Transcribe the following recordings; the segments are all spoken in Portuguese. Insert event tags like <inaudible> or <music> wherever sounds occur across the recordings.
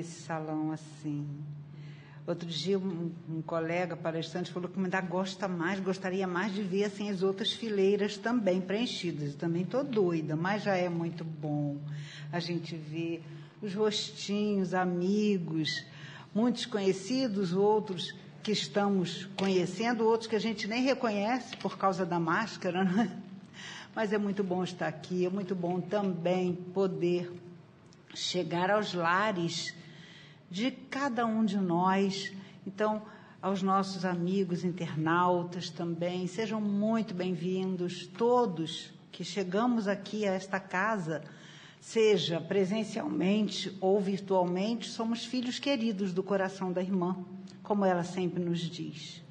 esse salão assim. Outro dia, um, um, colega palestrante falou que ainda gosta mais, gostaria mais de ver assim, as outras fileiras também preenchidas. Eu também estou doida, mas já é muito bom a gente ver os rostinhos, amigos, muitos conhecidos, outros que estamos conhecendo, outros que a gente nem reconhece por causa da máscara, <laughs> né? Mas é muito bom estar aqui, é muito bom também poder chegar aos lares de cada um de nós. Então, aos nossos amigos internautas também, sejam muito bem-vindos, todos que chegamos aqui a esta casa, seja presencialmente ou virtualmente, somos filhos queridos do coração da irmã, como ela sempre nos diz.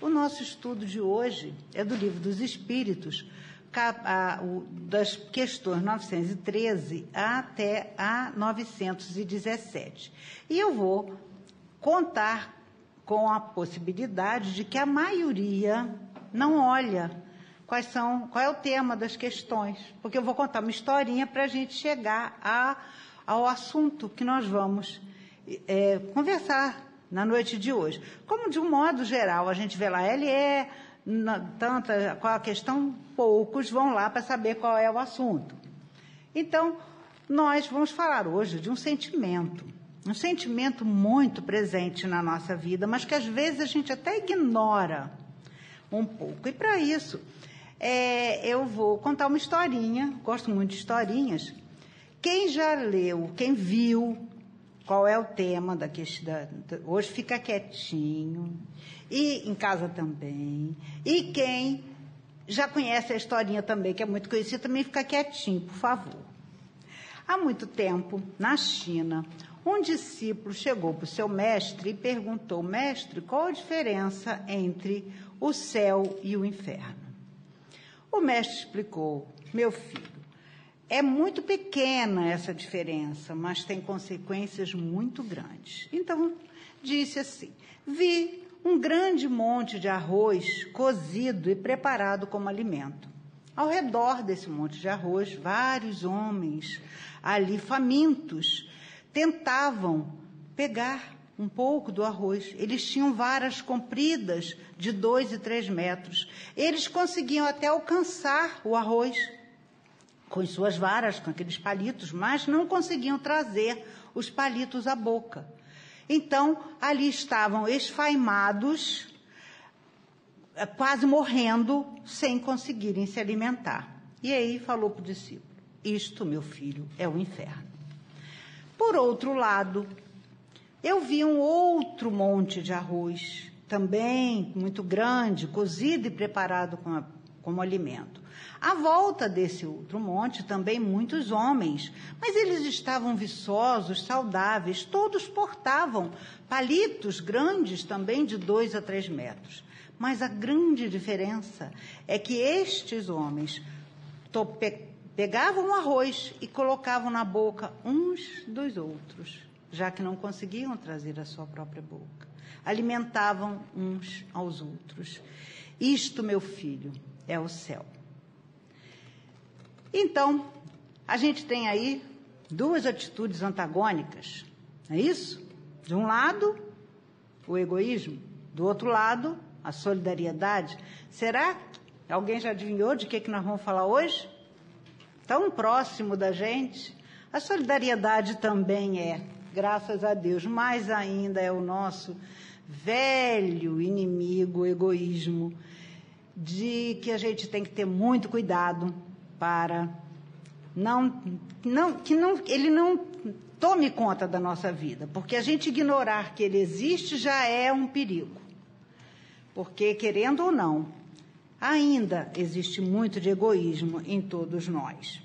O nosso estudo de hoje é do Livro dos Espíritos, das questões 913 até a 917. E eu vou contar com a possibilidade de que a maioria não olha quais são, qual é o tema das questões, porque eu vou contar uma historinha para a gente chegar a, ao assunto que nós vamos é, conversar na noite de hoje. Como de um modo geral a gente vê lá, ele é na, tanta, qual a questão, poucos vão lá para saber qual é o assunto. Então, nós vamos falar hoje de um sentimento. Um sentimento muito presente na nossa vida, mas que às vezes a gente até ignora um pouco. E para isso, é, eu vou contar uma historinha, gosto muito de historinhas. Quem já leu, quem viu qual é o tema da questão. Hoje fica quietinho. E em casa também. E quem já conhece a historinha também, que é muito conhecida, também fica quietinho, por favor. Há muito tempo, na China, um discípulo chegou para o seu mestre e perguntou: Mestre, qual a diferença entre o céu e o inferno? O mestre explicou: Meu filho, é muito pequena essa diferença, mas tem consequências muito grandes. Então, disse assim: Vi um grande monte de arroz cozido e preparado como alimento. Ao redor desse monte de arroz, vários homens ali famintos tentavam pegar um pouco do arroz. Eles tinham varas compridas de dois e três metros. Eles conseguiam até alcançar o arroz com as suas varas, com aqueles palitos, mas não conseguiam trazer os palitos à boca. Então, ali estavam esfaimados, eh, quase morrendo, sem conseguirem se alimentar. E aí falou para o discípulo: Isto, meu filho, é o inferno. Por outro lado, eu vi um outro monte de arroz, também muito grande, cozido e preparado com a como alimento. À volta desse outro monte também muitos homens, mas eles estavam viçosos, saudáveis, todos portavam palitos grandes também de dois a três metros. Mas a grande diferença é que estes homens pegavam o arroz e colocavam na boca uns dos outros, já que não conseguiam trazer a sua própria boca. Alimentavam uns aos outros. Isto, meu filho, é o céu. Então, a gente tem aí duas atitudes antagônicas, não é isso? De um lado, o egoísmo, do outro lado, a solidariedade. Será que alguém já adivinhou de que, que nós vamos falar hoje? Tão próximo da gente. A solidariedade também é, graças a Deus, mais ainda é o nosso velho inimigo, o egoísmo de que a gente tem que ter muito cuidado para não, não, que não, ele não tome conta da nossa vida, porque a gente ignorar que ele existe já é um perigo. Porque, querendo ou não, ainda existe muito de egoísmo em todos nós.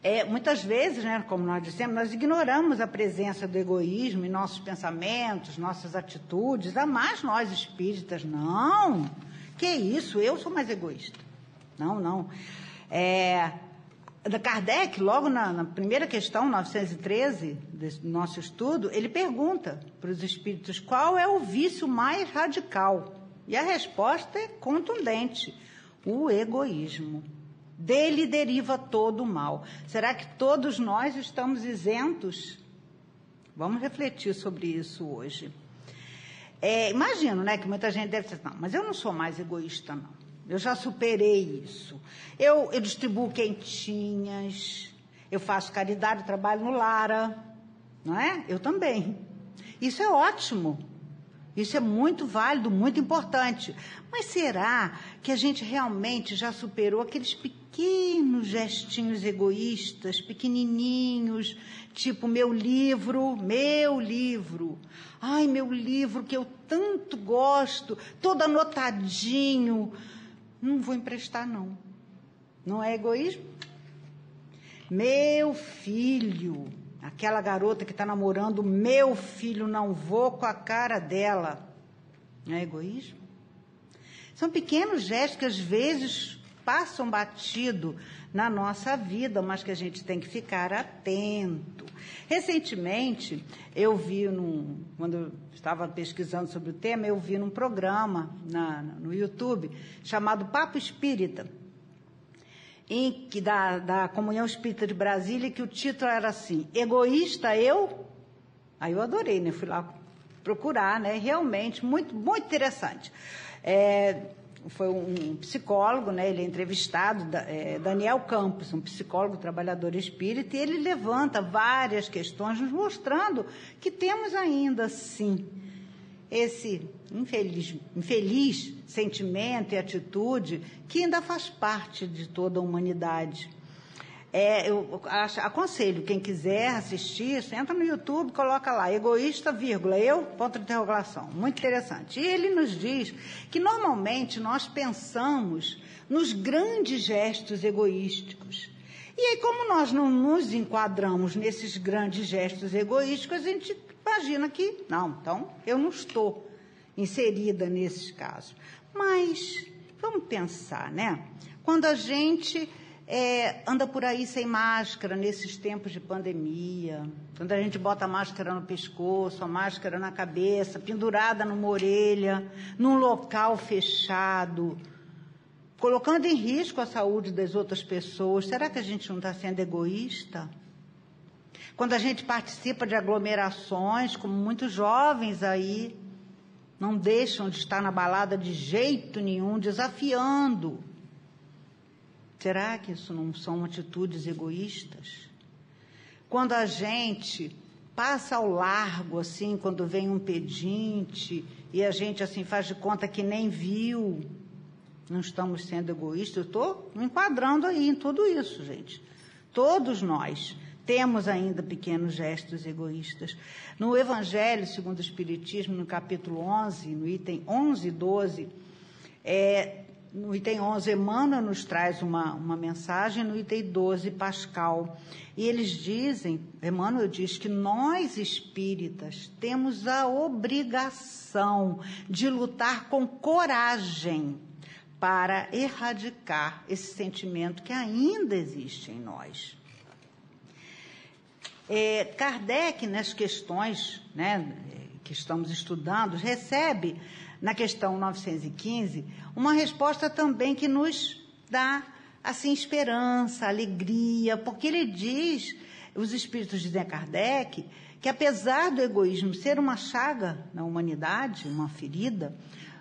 É, muitas vezes, né, como nós dissemos, nós ignoramos a presença do egoísmo em nossos pensamentos, nossas atitudes, a mais nós espíritas. Não! Que isso? Eu sou mais egoísta. Não, não. É, Kardec, logo na, na, primeira questão, 913, do nosso estudo, ele pergunta para os espíritos qual é o vício mais radical. E a resposta é contundente: o egoísmo. Dele deriva todo o mal. Será que todos nós estamos isentos? Vamos refletir sobre isso hoje. É, imagino, né, que muita gente deve dizer, não, mas eu não sou mais egoísta, não. Eu já superei isso. Eu, eu distribuo quentinhas, eu faço caridade, trabalho no Lara, não é? Eu também. Isso é ótimo. Isso é muito válido, muito importante. Mas será que a gente realmente já superou aqueles pequenos gestinhos egoístas, pequenininhos, tipo meu livro, meu livro. Ai, meu livro que eu tanto gosto, todo anotadinho. Não vou emprestar, não. Não é egoísmo? Meu filho, Aquela garota que está namorando meu filho, não vou com a cara dela. Não é egoísmo? São pequenos gestos que às vezes passam batido na nossa vida, mas que a gente tem que ficar atento. Recentemente, eu vi, num, quando eu estava pesquisando sobre o tema, eu vi num programa na, no YouTube chamado Papo Espírita em, que, da, da Comunhão Espírita de Brasília, que o título era assim, Egoísta Eu? Aí eu adorei, né? Fui lá procurar, né? Realmente, muito, muito interessante. É, foi um psicólogo, né? Ele é entrevistado, é, Daniel Campos, um psicólogo trabalhador espírita, e ele levanta várias questões, nos mostrando que temos ainda, sim, esse infeliz, infeliz sentimento e atitude que ainda faz parte de toda a humanidade. É, eu aconselho, quem quiser assistir, entra no YouTube, coloca lá, egoísta, vírgula, eu, ponto de interrogação. Muito interessante. E ele nos diz que normalmente nós pensamos nos grandes gestos egoísticos. E aí, como nós não nos enquadramos nesses grandes gestos egoísticos, a gente imagina que, não, então eu não estou inserida nesses casos. Mas vamos pensar, né? Quando a gente é, anda por aí sem máscara nesses tempos de pandemia, quando a gente bota a máscara no pescoço, a máscara na cabeça, pendurada numa orelha, num local fechado, colocando em risco a saúde das outras pessoas, será que a gente não está sendo egoísta? Quando a gente participa de aglomerações, como muitos jovens aí, não deixam de estar na balada de jeito nenhum, desafiando. Será que isso não são atitudes egoístas? Quando a gente passa ao largo, assim, quando vem um pedinte, e a gente, assim, faz de conta que nem viu, não estamos sendo egoístas. Eu estou enquadrando aí em tudo isso, gente. Todos nós temos ainda pequenos gestos egoístas. No Evangelho, segundo o Espiritismo, no capítulo 11, no item 11 e 12, é, no item 11, Emmanuel nos traz uma, uma mensagem, no item 12, Pascal. E eles dizem, Emmanuel diz que nós espíritas temos a obrigação de lutar com coragem para erradicar esse sentimento que ainda existe em nós. É, Kardec, nas questões né, que estamos estudando, recebe, na questão 915, uma resposta também que nos dá assim esperança, alegria, porque ele diz, os espíritos a Kardec, que apesar do egoísmo ser uma chaga na humanidade, uma ferida,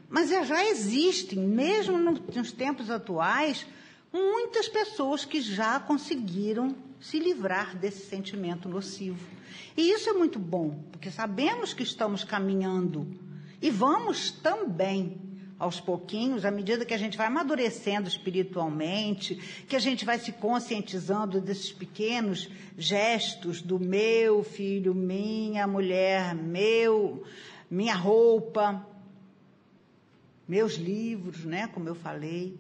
mas já existem, mesmo nos tempos atuais, muitas pessoas que já conseguiram se livrar desse sentimento nocivo. E isso é muito bom, porque sabemos que estamos caminhando e vamos também aos pouquinhos, à medida que a gente vai amadurecendo espiritualmente, que a gente vai se conscientizando desses pequenos gestos do meu filho, minha mulher, meu, minha roupa, meus livros, né, como eu falei.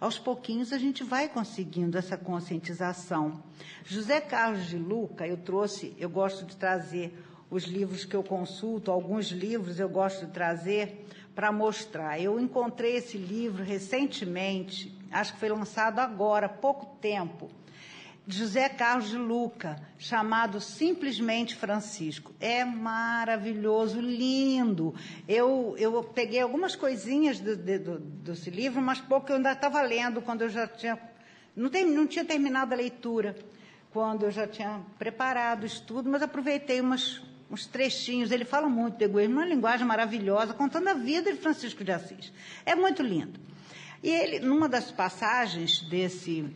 Aos pouquinhos a gente vai conseguindo essa conscientização. José Carlos de Luca, eu trouxe, eu gosto de trazer os livros que eu consulto, alguns livros eu gosto de trazer para mostrar. Eu encontrei esse livro recentemente, acho que foi lançado agora, há pouco tempo, José Carlos de Luca, chamado simplesmente Francisco. É maravilhoso, lindo. Eu, eu peguei algumas coisinhas do, do, desse livro, mas pouco eu ainda estava lendo quando eu já tinha Não, tem, não tinha terminado a leitura quando eu já tinha preparado o estudo, mas aproveitei umas, uns trechinhos. Ele fala muito do egoísmo, uma linguagem maravilhosa, contando a vida de Francisco de Assis. É muito lindo. E ele, numa das passagens desse,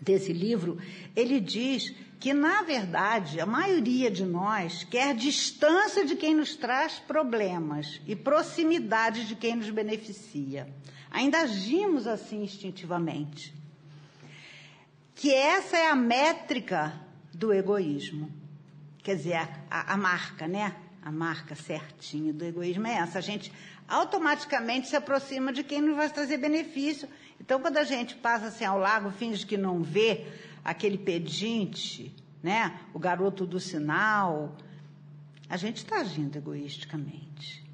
desse livro, ele diz que, na verdade, a maioria de nós quer distância de quem nos traz problemas e proximidade de quem nos beneficia. Ainda agimos assim instintivamente que essa é a métrica do egoísmo. Quer dizer, a, a, a marca, né? A marca certinha do egoísmo é essa. A gente automaticamente se aproxima de quem nos vai trazer benefício. Então, quando a gente passa assim ao lago, finge que não vê aquele pedinte, né? O garoto do sinal, a gente está agindo egoisticamente.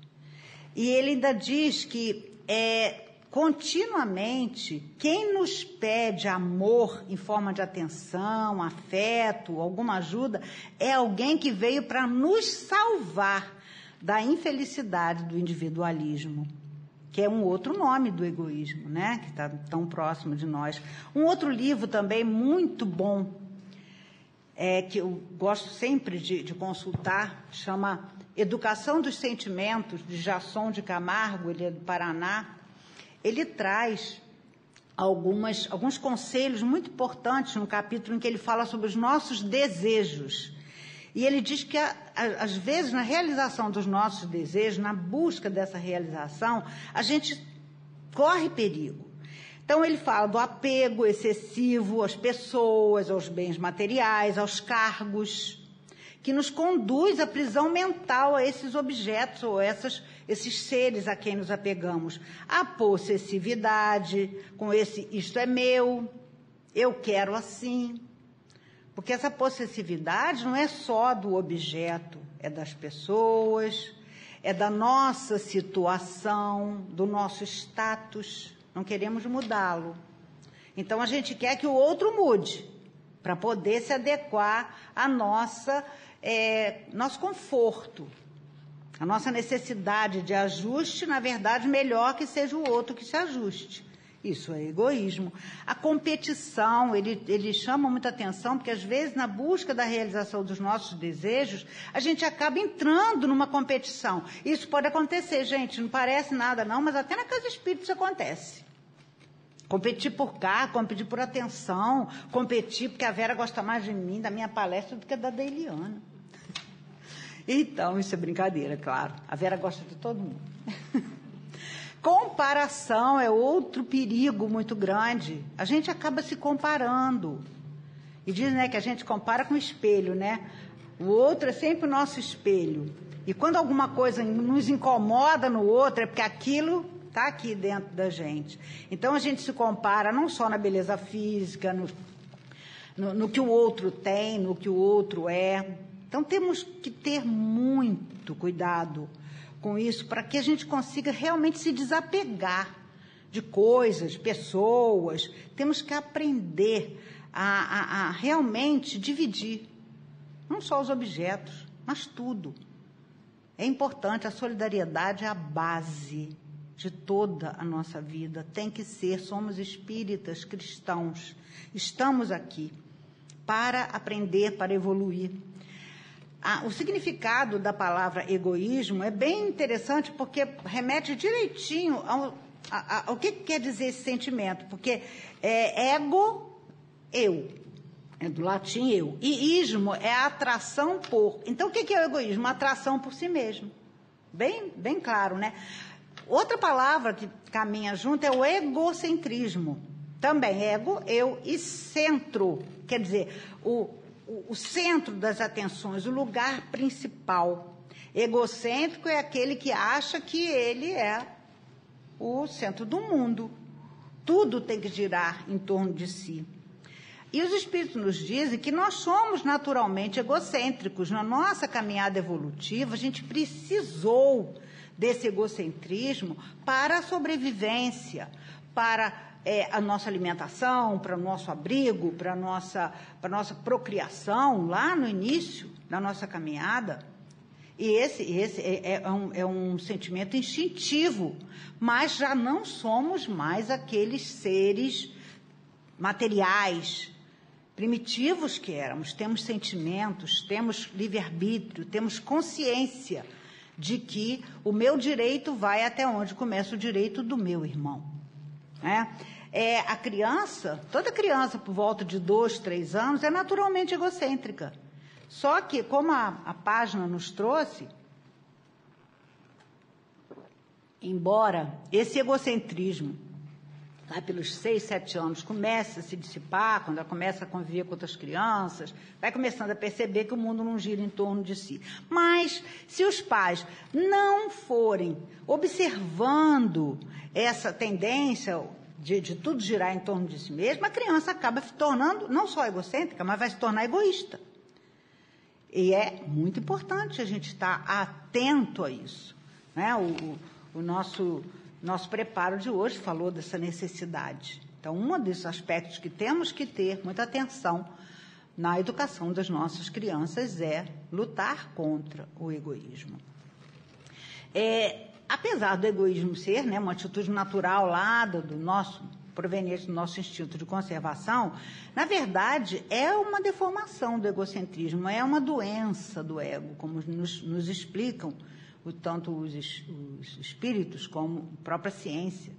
E ele ainda diz que é, continuamente, quem nos pede amor em forma de atenção, afeto, alguma ajuda, é alguém que veio para nos salvar da infelicidade do individualismo, que é um outro nome do egoísmo, né? Que está tão próximo de nós. Um outro livro também muito bom, é, que eu gosto sempre de, de consultar, chama Educação dos Sentimentos, de Jasson de Camargo, ele é do Paraná ele traz algumas, alguns conselhos muito importantes no capítulo em que ele fala sobre os nossos desejos. E ele diz que, às vezes, na realização dos nossos desejos, na busca dessa realização, a gente corre perigo. Então, ele fala do apego excessivo às pessoas, aos bens materiais, aos cargos, que nos conduz à prisão mental a esses objetos ou essas esses seres a quem nos apegamos. A possessividade, com esse isto é meu, eu quero assim. Porque essa possessividade não é só do objeto, é das pessoas, é da nossa situação, do nosso status. Não queremos mudá-lo. Então a gente quer que o outro mude para poder se adequar à nossa é, nosso conforto. A nossa necessidade de ajuste, na verdade, melhor que seja o outro que se ajuste. Isso é egoísmo. A competição, ele, ele chama muita atenção, porque às vezes, na busca da realização dos nossos desejos, a gente acaba entrando numa competição. Isso pode acontecer, gente, não parece nada não, mas até na casa espírita isso acontece. Competir por cá, competir por atenção, competir porque a Vera gosta mais de mim, da minha palestra, do que da da Eliana. Então, isso é brincadeira, claro. A Vera gosta de todo mundo. <laughs> Comparação é outro perigo muito grande. A gente acaba se comparando. E diz né, que a gente compara com o espelho, né? O outro é sempre o nosso espelho. E quando alguma coisa nos incomoda no outro, é porque aquilo está aqui dentro da gente. Então a gente se compara não só na beleza física, no, no, no que o outro tem, no que o outro é, então temos que ter muito cuidado com isso para que a gente consiga realmente se desapegar de coisas, pessoas. Temos que aprender a, a, a realmente dividir, não só os objetos, mas tudo. É importante, a solidariedade é a base de toda a nossa vida. Tem que ser, somos espíritas cristãos. Estamos aqui para aprender, para evoluir o significado da palavra egoísmo é bem interessante porque remete direitinho ao, a, ao que quer dizer esse sentimento. Porque é ego, eu. É do latim eu. E ismo é a atração por. Então, o que é o egoísmo? A atração por si mesmo. Bem, bem claro, né? Outra palavra que caminha junto é o egocentrismo. Também, ego, eu e centro. Quer dizer, o, o, o centro das atenções, o lugar principal. Egocêntrico é aquele que acha que ele é o centro do mundo. Tudo tem que girar em torno de si. E os espíritos nos dizem que nós somos naturalmente egocêntricos. Na nossa caminhada evolutiva, a gente precisou desse egocentrismo para a sobrevivência, para é, a nossa alimentação, para o nosso abrigo, para a nossa, nossa procriação, lá no início da nossa caminhada. E esse, esse é, é, um, é um sentimento instintivo, mas já não somos mais aqueles seres materiais, primitivos que éramos, temos sentimentos, temos livre-arbítrio, temos consciência de que o meu direito vai até onde começa o direito do meu irmão. Né? É, a criança, toda criança por volta de dois, três anos, é naturalmente egocêntrica. Só que, como a, a página nos trouxe, embora esse egocentrismo lá pelos seis, sete anos, começa a se dissipar, quando ela começa a conviver com outras crianças, vai começando a perceber que o mundo não gira em torno de si. Mas, se os pais não forem observando essa tendência de, de tudo girar em torno de si mesmo, a criança acaba se tornando não só egocêntrica, mas vai se tornar egoísta. E é muito importante a gente estar atento a isso. Né? O, o nosso nosso preparo de hoje falou dessa necessidade. Então, um dos aspectos que temos que ter muita atenção na educação das nossas crianças é lutar contra o egoísmo. É, apesar do egoísmo ser né, uma atitude natural lá do, do nosso proveniente do nosso instinto de conservação, na verdade é uma deformação do egocentrismo, é uma doença do ego, como nos, nos explicam o, tanto os, os espíritos como a própria ciência.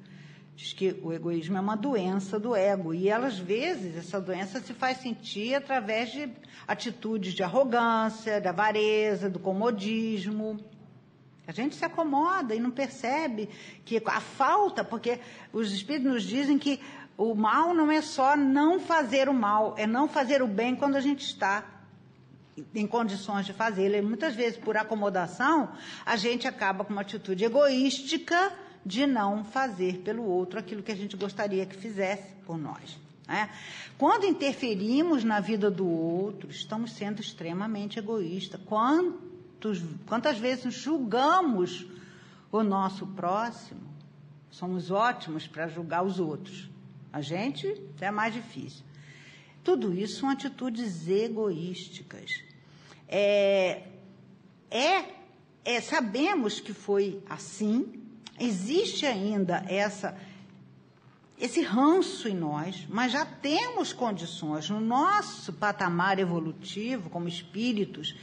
Diz que o egoísmo é uma doença do ego. E, às vezes, essa doença se faz sentir através de atitudes de arrogância, da avareza, do comodismo. A gente se acomoda e não percebe que a falta, porque os espíritos nos dizem que o mal não é só não fazer o mal, é não fazer o bem quando a gente está em condições de fazê-lo. E muitas vezes, por acomodação, a gente acaba com uma atitude egoística de não fazer pelo outro aquilo que a gente gostaria que fizesse por nós. Né? Quando interferimos na vida do outro, estamos sendo extremamente egoístas. Quantos, quantas vezes julgamos o nosso próximo? Somos ótimos para julgar os outros. A gente é mais difícil. Tudo isso são atitudes egoísticas. É, é, é, sabemos que foi assim, existe ainda essa, esse ranço em nós, mas já temos condições no nosso patamar evolutivo, como espíritos,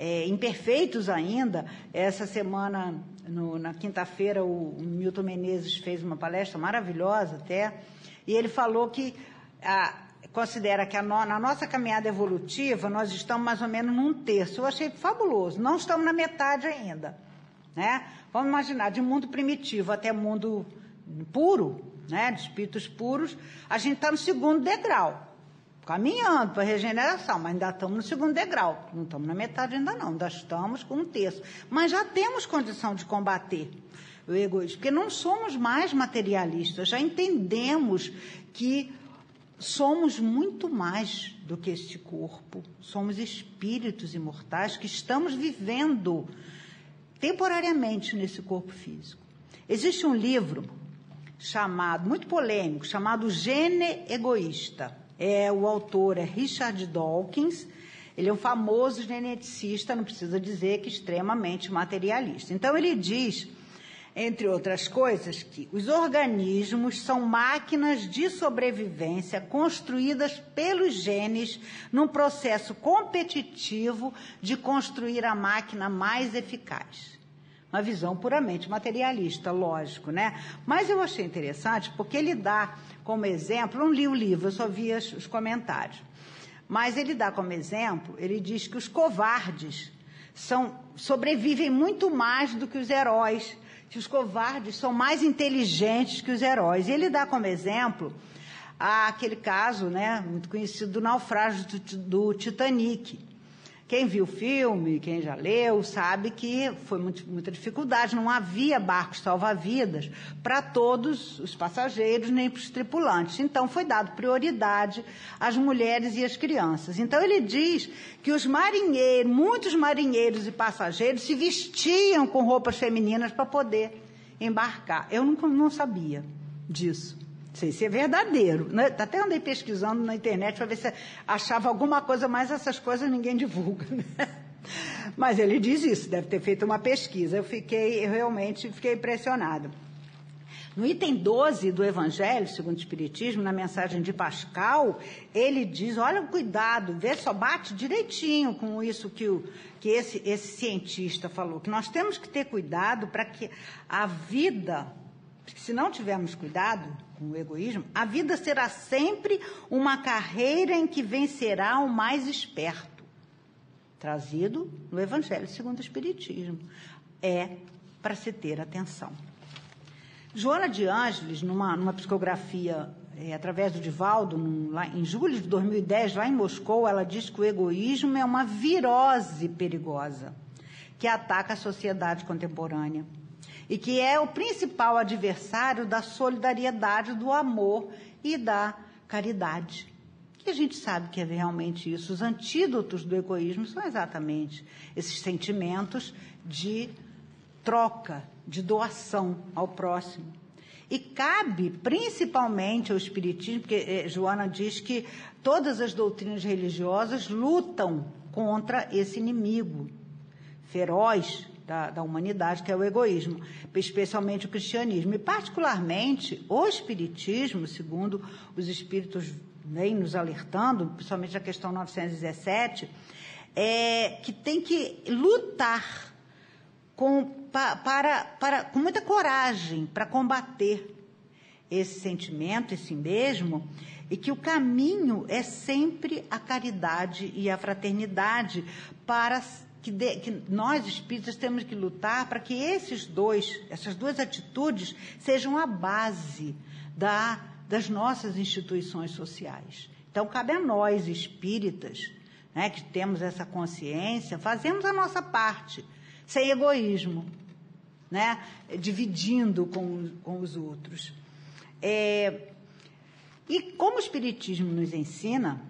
é, imperfeitos ainda. Essa semana, no, na quinta-feira, o, Milton Menezes fez uma palestra maravilhosa até, e ele falou que a, considera que no, na nossa caminhada evolutiva nós estamos mais ou menos num terço. Eu achei fabuloso. Não estamos na metade ainda. Né? Vamos imaginar, de mundo primitivo até mundo puro, né? de espíritos puros, a gente está no segundo degrau. Caminhando para regeneração, mas ainda estamos no segundo degrau. Não estamos na metade ainda não, ainda estamos com um terço. Mas já temos condição de combater o egoísmo, porque não somos mais materialistas, já entendemos que somos muito mais do que este corpo. Somos espíritos imortais que estamos vivendo temporariamente nesse corpo físico. Existe um livro chamado, muito polêmico, chamado Gene Egoísta. É, o autor é Richard Dawkins. Ele é um famoso geneticista, não precisa dizer que extremamente materialista. Então ele diz entre outras coisas, que os organismos são máquinas de sobrevivência construídas pelos genes num processo competitivo de construir a máquina mais eficaz. Uma visão puramente materialista, lógico, né? Mas eu achei interessante porque ele dá como exemplo, não li o livro, eu só vi os comentários. Mas ele dá como exemplo, ele diz que os covardes são, sobrevivem muito mais do que os heróis que os covardes são mais inteligentes que os heróis. E ele dá como exemplo aquele caso, né, muito conhecido do naufrágio do, do Titanic. Quem viu o filme, quem já leu, sabe que foi muito, muita dificuldade, não havia barcos salva-vidas para todos os passageiros nem para os tripulantes. Então foi dado prioridade às mulheres e às crianças. Então ele diz que os marinheiros, muitos marinheiros e passageiros se vestiam com roupas femininas para poder embarcar. Eu não, não sabia disso sei se é verdadeiro. Né? Até andei pesquisando na internet para ver se achava alguma coisa, mas essas coisas ninguém divulga. <laughs> Né? Mas ele diz isso, deve ter feito uma pesquisa. Eu fiquei, eu realmente fiquei impressionada. No item 12 do Evangelho, segundo o Espiritismo, na mensagem de Pascal, ele diz: olha, cuidado, vê só, bate direitinho com isso que, o, que esse, esse cientista falou, que nós temos que ter cuidado para que a vida, se não tivermos cuidado com o egoísmo, a vida será sempre uma carreira em que vencerá o mais esperto. Trazido no Evangelho segundo o Espiritismo. É para se ter atenção. Joana de Ângeles, numa, numa psicografia é, através do Divaldo, num, lá, em julho de 2010, lá em Moscou, ela diz que o egoísmo é uma virose perigosa que ataca a sociedade contemporânea e que é o principal adversário da solidariedade, do amor e da caridade. E a gente sabe que é realmente isso. Os antídotos do egoísmo são exatamente esses sentimentos de troca, de doação ao próximo. E cabe principalmente ao Espiritismo, porque eh, Joana diz que todas as doutrinas religiosas lutam contra esse inimigo feroz da, da, humanidade, que é o egoísmo, especialmente o cristianismo. E, particularmente, o Espiritismo, segundo os Espíritos vêm nos alertando, principalmente a questão 917, é que tem que lutar com, pa, para, para, com muita coragem para combater esse sentimento, esse mesmo, e que o caminho é sempre a caridade e a fraternidade para que, de, que, nós espíritas temos que lutar para que esses dois, essas duas atitudes sejam a base da, das nossas instituições sociais. Então cabe a nós espíritas, né, que temos essa consciência, fazemos a nossa parte sem egoísmo, né? dividindo com, com os outros. É, e como o Espiritismo nos ensina,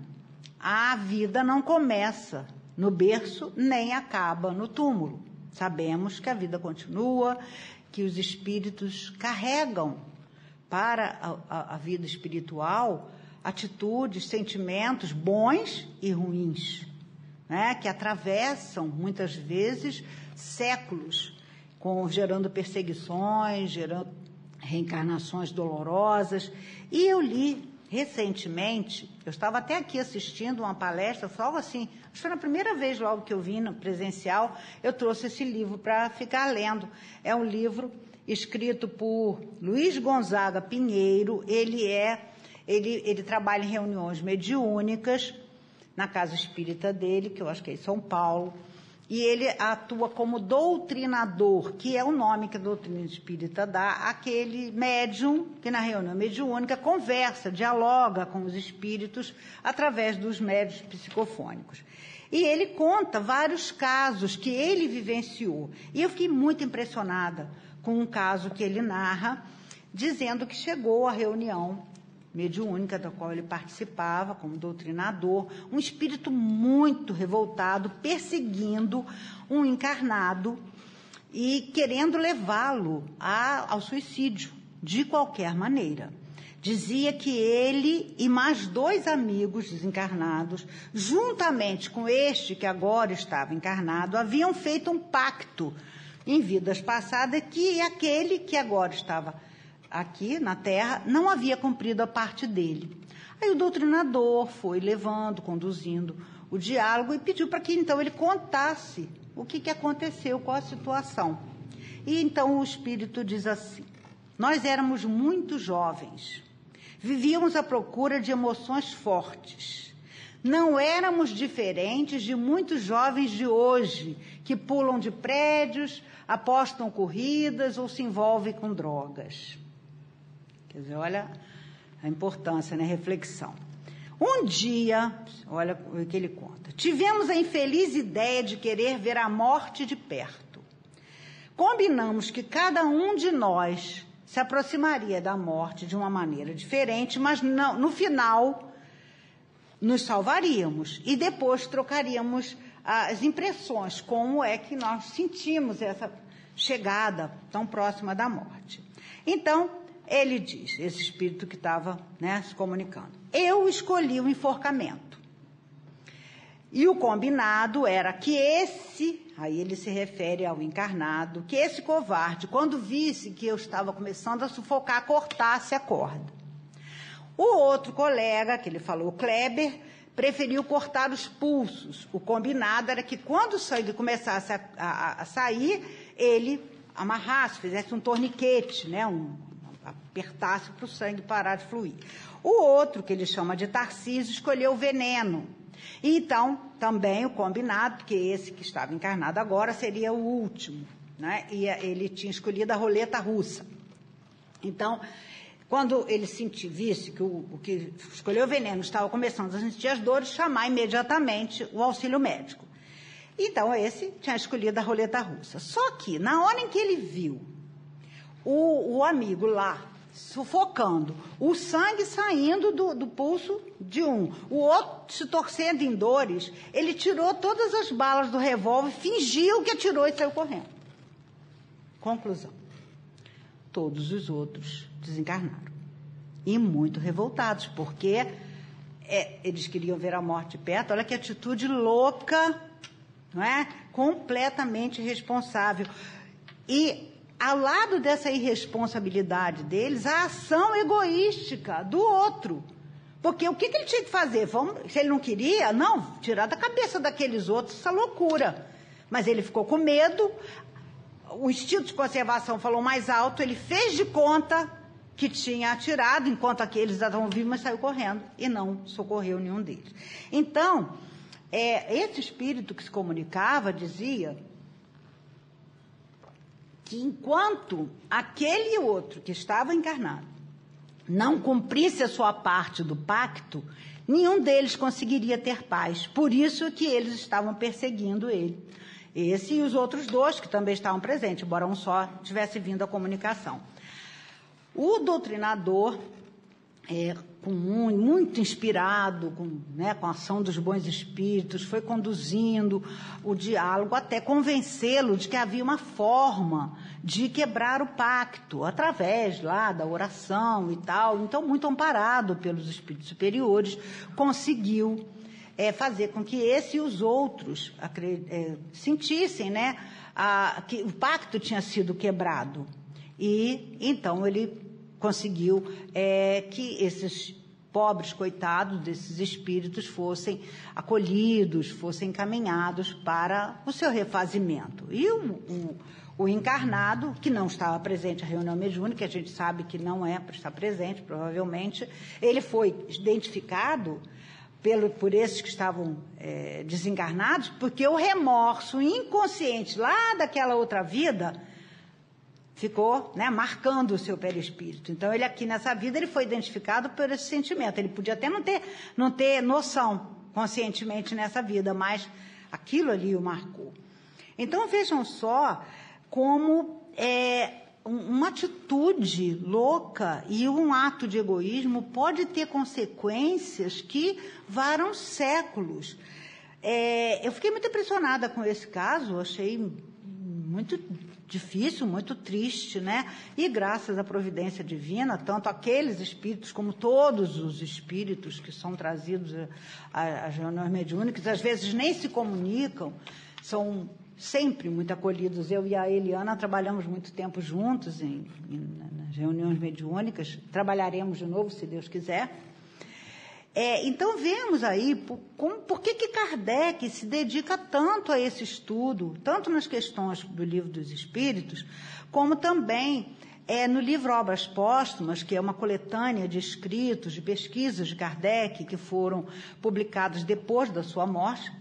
a vida não começa no berço nem acaba no túmulo. Sabemos que a vida continua, que os espíritos carregam para a, a, a vida espiritual atitudes, sentimentos bons e ruins, né? que atravessam muitas vezes séculos, com, gerando perseguições, gerando reencarnações dolorosas. E eu li recentemente, eu estava até aqui assistindo uma palestra, algo assim, acho que foi a primeira vez logo que eu vim no presencial, eu trouxe esse livro para ficar lendo. É um livro escrito por Luiz Gonzaga Pinheiro, ele é, ele, ele trabalha em reuniões mediúnicas, na casa espírita dele, que eu acho que é em São Paulo, e ele atua como doutrinador, que é o nome que a doutrina espírita dá àquele médium que na reunião mediúnica conversa, dialoga com os espíritos através dos médios psicofônicos. E ele conta vários casos que ele vivenciou. E eu fiquei muito impressionada com um caso que ele narra, dizendo que chegou à reunião mediúnica da qual ele participava como doutrinador, um espírito muito revoltado, perseguindo um encarnado e querendo levá-lo ao suicídio, de qualquer maneira. Dizia que ele e mais dois amigos desencarnados, juntamente com este que agora estava encarnado, haviam feito um pacto em vidas passadas que aquele que agora estava aqui na Terra, não havia cumprido a parte dele. Aí o doutrinador foi levando, conduzindo o diálogo e pediu para que então ele contasse o que, que aconteceu, qual a situação. E então o Espírito diz assim: Nós éramos muito jovens, vivíamos à procura de emoções fortes. Não éramos diferentes de muitos jovens de hoje, que pulam de prédios, apostam corridas ou se envolvem com drogas. Quer dizer, olha a importância, né? Reflexão. Um dia, olha o que ele conta, tivemos a infeliz ideia de querer ver a morte de perto. Combinamos que cada um de nós se aproximaria da morte de uma maneira diferente, mas não, no final nos salvaríamos e depois trocaríamos as impressões, como é que nós sentimos essa chegada tão próxima da morte. Então, ele diz, esse espírito que estava né, se comunicando, eu escolhi o enforcamento. E o combinado era que esse Aí ele se refere ao encarnado, que esse covarde, quando visse que eu estava começando a sufocar, cortasse a corda. O outro colega, que ele falou, Kleber, preferiu cortar os pulsos. O combinado era que quando o sangue começasse a, a, a sair, ele amarrasse, fizesse um torniquete, né, um, apertasse para o sangue parar de fluir. O outro, que ele chama de Tarcísio, escolheu o veneno. Então, também o combinado, que esse que estava encarnado agora seria o último. Né? E ele tinha escolhido a roleta russa. Então, quando ele sentiu, visse que o, o que escolheu o veneno estava começando a sentir as dores, chamar imediatamente o auxílio médico. Então, esse tinha escolhido a roleta russa. Só que, na hora em que ele viu o, o amigo lá sufocando, o sangue saindo do, do, pulso de um, o outro se torcendo em dores, ele tirou todas as balas do revólver, fingiu que atirou e saiu correndo. Conclusão: todos os outros desencarnaram. E muito revoltados, porque é, eles queriam ver a morte perto. Olha que atitude louca, não é? Completamente irresponsável. E ao lado dessa irresponsabilidade deles, a ação egoística do outro. Porque o que, que ele tinha que fazer? Vamos, se ele não queria, não, tirar da cabeça daqueles outros essa loucura. Mas ele ficou com medo, o instinto de conservação falou mais alto, ele fez de conta que tinha atirado, enquanto aqueles estavam vivos, mas saiu correndo e não socorreu nenhum deles. Então, é, esse espírito que se comunicava dizia que enquanto aquele outro que estava encarnado não cumprisse a sua parte do pacto, nenhum deles conseguiria ter paz. Por isso que eles estavam perseguindo ele. Esse e os outros dois que também estavam presentes, embora um só tivesse vindo à comunicação. O doutrinador é, com muito, muito inspirado com, né, com a ação dos bons espíritos, foi conduzindo o diálogo até convencê-lo de que havia uma forma de quebrar o pacto através lá da oração e tal. Então, muito amparado pelos espíritos superiores, conseguiu é, fazer com que esse e os outros é, sentissem, né, a, que o pacto tinha sido quebrado. E então ele conseguiu é, que esses pobres coitados desses espíritos fossem acolhidos, fossem encaminhados para o seu refazimento. E o, o, o encarnado, que não estava presente à reunião mediúnica, a gente sabe que não é para estar presente, provavelmente, ele foi identificado pelo, por esses que estavam é, desencarnados, porque o remorso inconsciente lá daquela outra vida ficou né, marcando o seu perispírito. Então, ele aqui nessa vida, ele foi identificado por esse sentimento. Ele podia até não ter, não ter noção conscientemente nessa vida, mas aquilo ali o marcou. Então, vejam só como é, uma atitude louca e um ato de egoísmo pode ter consequências que varam séculos. É, eu fiquei muito impressionada com esse caso, achei muito difícil, muito triste, né? E graças à providência divina, tanto aqueles espíritos como todos os espíritos que são trazidos às reuniões mediúnicas, às vezes nem se comunicam, são sempre muito acolhidos. Eu e a Eliana trabalhamos muito tempo juntos em, em nas reuniões mediúnicas, trabalharemos de novo, se Deus quiser. É, então vemos aí por, como, por que, que Kardec se dedica tanto a esse estudo, tanto nas questões do livro dos Espíritos, como também é, no livro Obras Póstumas, que é uma coletânea de escritos, de pesquisas de Kardec, que foram publicados depois da sua morte,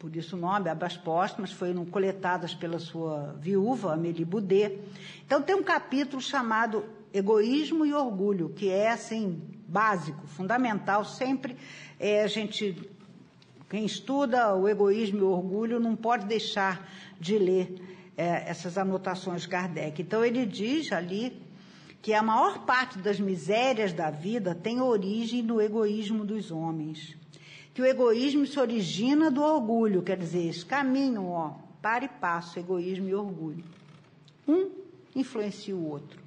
por isso o nome, Obras Póstumas, foram coletadas pela sua viúva, Amélie Boudet. Então tem um capítulo chamado Egoísmo e Orgulho, que é assim, básico, fundamental, sempre é, a gente, quem estuda o egoísmo e o orgulho, não pode deixar de ler é, essas anotações de Kardec. Então, ele diz ali que a maior parte das misérias da vida tem origem no egoísmo dos homens. Que o egoísmo se origina do orgulho, quer dizer, esse caminho, ó, para e passo, egoísmo e orgulho. Um influencia o outro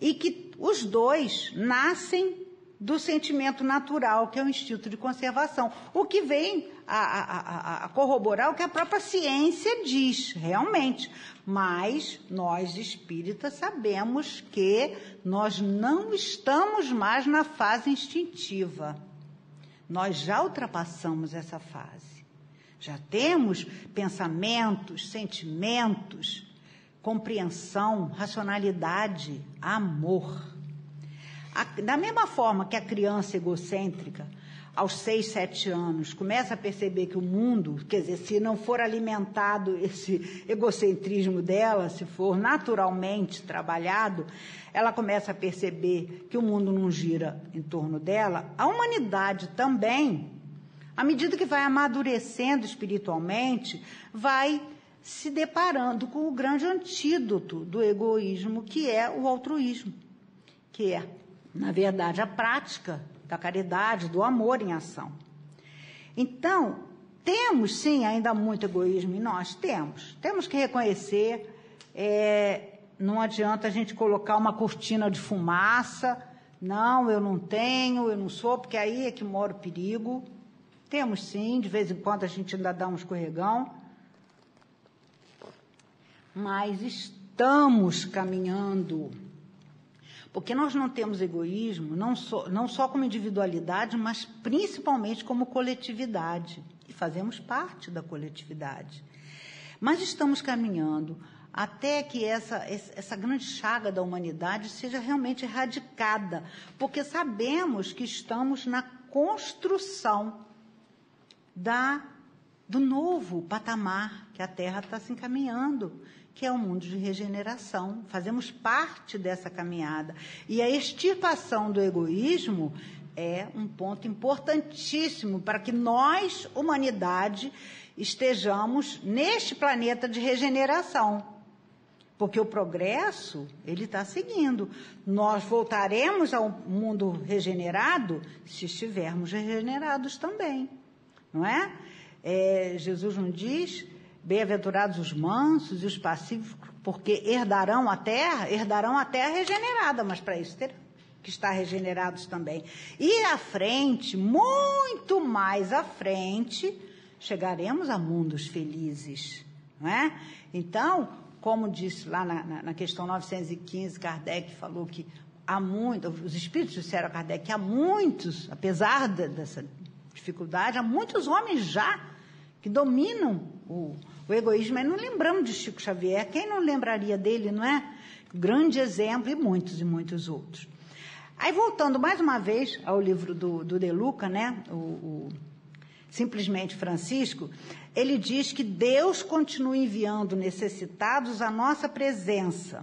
e que os dois nascem do sentimento natural, que é o instinto de conservação. O que vem a, a, a, corroborar o que a própria ciência diz, realmente. Mas nós espíritas sabemos que nós não estamos mais na fase instintiva. Nós já ultrapassamos essa fase. Já temos pensamentos, sentimentos, compreensão, racionalidade, amor. A, da mesma forma que a criança egocêntrica, aos seis, sete anos, começa a perceber que o mundo, quer dizer, se não for alimentado esse egocentrismo dela, se for naturalmente trabalhado, ela começa a perceber que o mundo não gira em torno dela. A humanidade também, à medida que vai amadurecendo espiritualmente, vai se deparando com o grande antídoto do egoísmo, que é o altruísmo, que é na verdade, a prática da caridade, do amor em ação. Então, temos sim ainda muito egoísmo em nós, temos. Temos que reconhecer, é, não adianta a gente colocar uma cortina de fumaça, não, eu não tenho, eu não sou, porque aí é que mora o perigo. Temos sim, de vez em quando a gente ainda dá um escorregão, mas estamos caminhando porque nós não temos egoísmo, não só, não só como individualidade, mas principalmente como coletividade. E fazemos parte da coletividade. Mas estamos caminhando até que essa, essa grande chaga da humanidade seja realmente erradicada, porque sabemos que estamos na construção da, do novo patamar que a Terra está se encaminhando que é o um mundo de regeneração. Fazemos parte dessa caminhada. E a extirpação do egoísmo é um ponto importantíssimo para que nós, humanidade, estejamos neste planeta de regeneração. Porque o progresso, ele está seguindo. Nós voltaremos ao mundo regenerado se estivermos regenerados também. Não é? é Jesus não diz Bem-aventurados os mansos e os pacíficos, porque herdarão a terra, herdarão a terra regenerada, mas para isso terão que estar regenerados também. E à frente, muito mais à frente, chegaremos a mundos felizes, não é? Então, como disse lá na, na, na questão 915, Kardec falou que há muitos, os espíritos disseram a Kardec que há muitos, apesar de, dessa dificuldade, há muitos homens já que dominam o, o egoísmo. Mas não lembramos de Chico Xavier. Quem não lembraria dele, não é? Grande exemplo e muitos e muitos outros. Aí, voltando mais uma vez ao livro do, do De Luca, né? O, o, simplesmente Francisco, ele diz que Deus continua enviando necessitados à nossa presença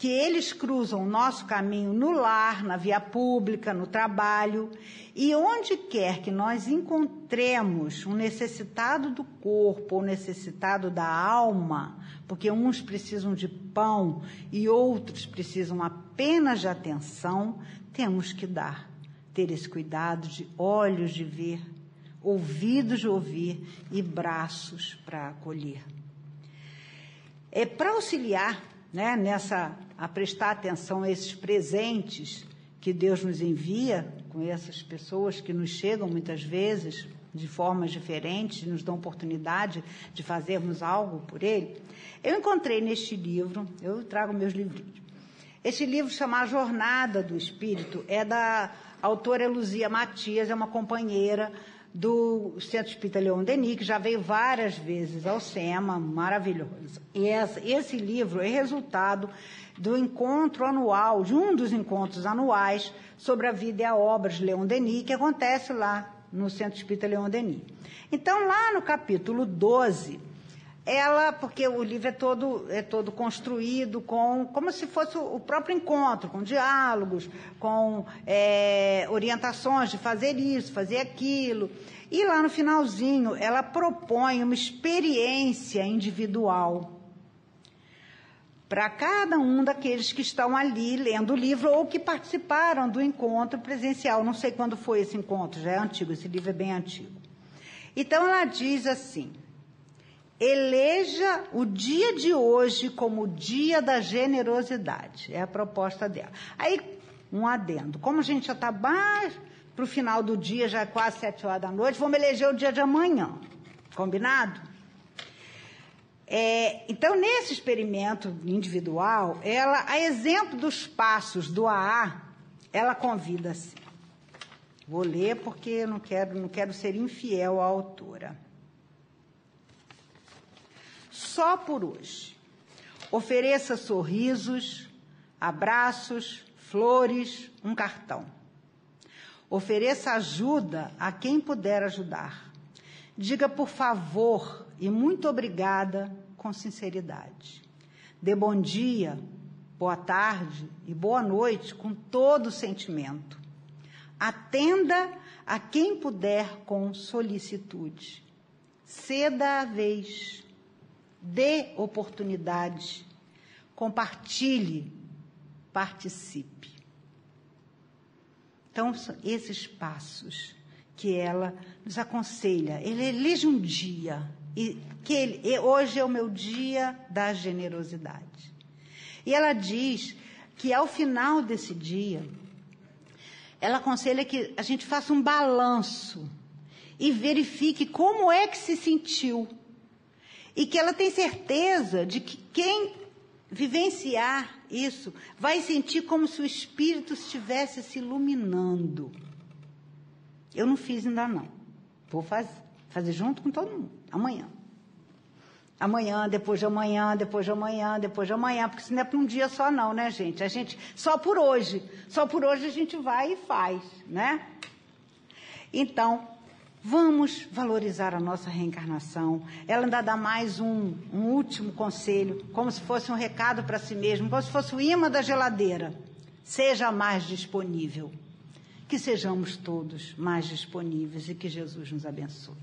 que eles cruzam o nosso caminho no lar, na via pública, no trabalho, e onde quer que nós encontremos um necessitado do corpo ou necessitado da alma, porque uns precisam de pão e outros precisam apenas de atenção, temos que dar, ter esse cuidado de olhos de ver, ouvidos de ouvir e braços para acolher. É para auxiliar né, nessa a prestar atenção a esses presentes que Deus nos envia, com essas pessoas que nos chegam muitas vezes de formas diferentes, nos dão oportunidade de fazermos algo por Ele. Eu encontrei neste livro, eu trago meus livrinhos. Este livro chama A Jornada do Espírito, é da autora Luzia Matias, é uma companheira do Centro Espírita Leon Denis, que já veio várias vezes ao SEMA, maravilhoso. E esse livro é resultado do encontro anual, de um dos encontros anuais sobre a vida e a obra de Leon Denis, que acontece lá no Centro Espírita Leon Denis. Então, lá no capítulo 12, ela, porque o livro é todo, é todo construído com, como se fosse o próprio encontro, com diálogos, com é, orientações de fazer isso, fazer aquilo. E lá no finalzinho, ela propõe uma experiência individual para cada um daqueles que estão ali lendo o livro ou que participaram do encontro presencial. Não sei quando foi esse encontro, já é antigo, esse livro é bem antigo. Então ela diz assim: Eleja o dia de hoje como o dia da generosidade. É a proposta dela. Aí um adendo. Como a gente já está para o final do dia, já é quase sete horas da noite, vamos eleger o dia de amanhã. Combinado? É, então, nesse experimento individual, ela, a exemplo dos passos do AA, ela convida assim. Vou ler porque não quero, não quero ser infiel à autora. Só por hoje. Ofereça sorrisos, abraços, flores, um cartão. Ofereça ajuda a quem puder ajudar. Diga por favor e muito obrigada com sinceridade. Dê bom dia, boa tarde e boa noite com todo o sentimento. Atenda a quem puder com solicitude. Ceda a vez. Dê oportunidade. Compartilhe. Participe. Então, esses passos que ela nos aconselha. Ele elige um dia, e que ele, e hoje é o meu dia da generosidade. E ela diz que ao final desse dia, ela aconselha que a gente faça um balanço e verifique como é que se sentiu. E que ela tem certeza de que quem vivenciar isso vai sentir como se o espírito estivesse se iluminando. Eu não fiz ainda não. Vou fazer, fazer junto com todo mundo, amanhã. Amanhã, depois de amanhã, depois de amanhã, depois de amanhã, porque isso não é para um dia só não, né, gente? A gente, só por hoje, só por hoje a gente vai e faz, né? Então, vamos valorizar a nossa reencarnação. Ela ainda dá mais um, um último conselho, como se fosse um recado para si mesmo, como se fosse o imã da geladeira. Seja mais disponível. Que sejamos todos mais disponíveis e que Jesus nos abençoe.